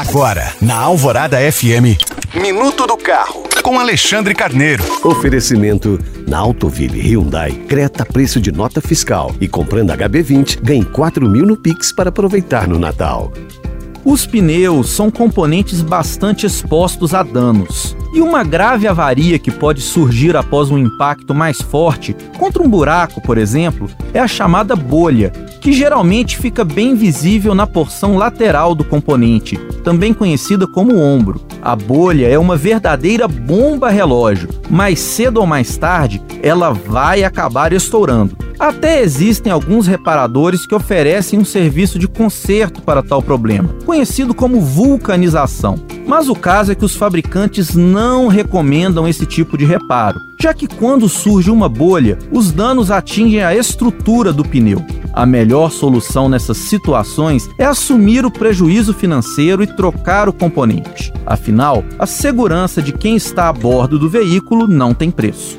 Agora, na Alvorada FM, Minuto do Carro, com Alexandre Carneiro. Oferecimento na Autoville Hyundai, Creta preço de nota fiscal e comprando HB20, ganhe 4 mil no Pix para aproveitar no Natal. Os pneus são componentes bastante expostos a danos. E uma grave avaria que pode surgir após um impacto mais forte, contra um buraco, por exemplo, é a chamada bolha, que geralmente fica bem visível na porção lateral do componente, também conhecida como ombro. A bolha é uma verdadeira bomba relógio. Mais cedo ou mais tarde, ela vai acabar estourando. Até existem alguns reparadores que oferecem um serviço de conserto para tal problema, conhecido como vulcanização. Mas o caso é que os fabricantes não recomendam esse tipo de reparo, já que quando surge uma bolha, os danos atingem a estrutura do pneu. A melhor solução nessas situações é assumir o prejuízo financeiro e trocar o componente. Afinal, a segurança de quem está a bordo do veículo não tem preço.